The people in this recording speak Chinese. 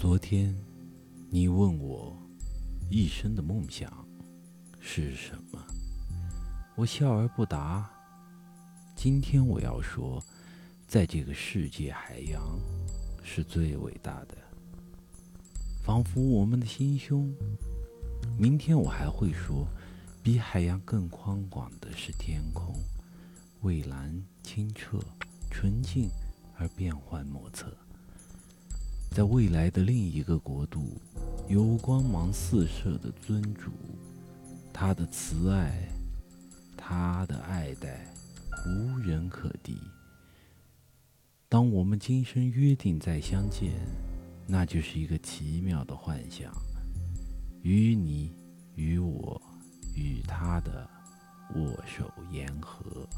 昨天，你问我一生的梦想是什么，我笑而不答。今天我要说，在这个世界，海洋是最伟大的，仿佛我们的心胸。明天我还会说，比海洋更宽广的是天空，蔚蓝、清澈、纯净而变幻莫测。在未来的另一个国度，有光芒四射的尊主，他的慈爱，他的爱戴，无人可敌。当我们今生约定再相见，那就是一个奇妙的幻想，与你、与我、与他的握手言和。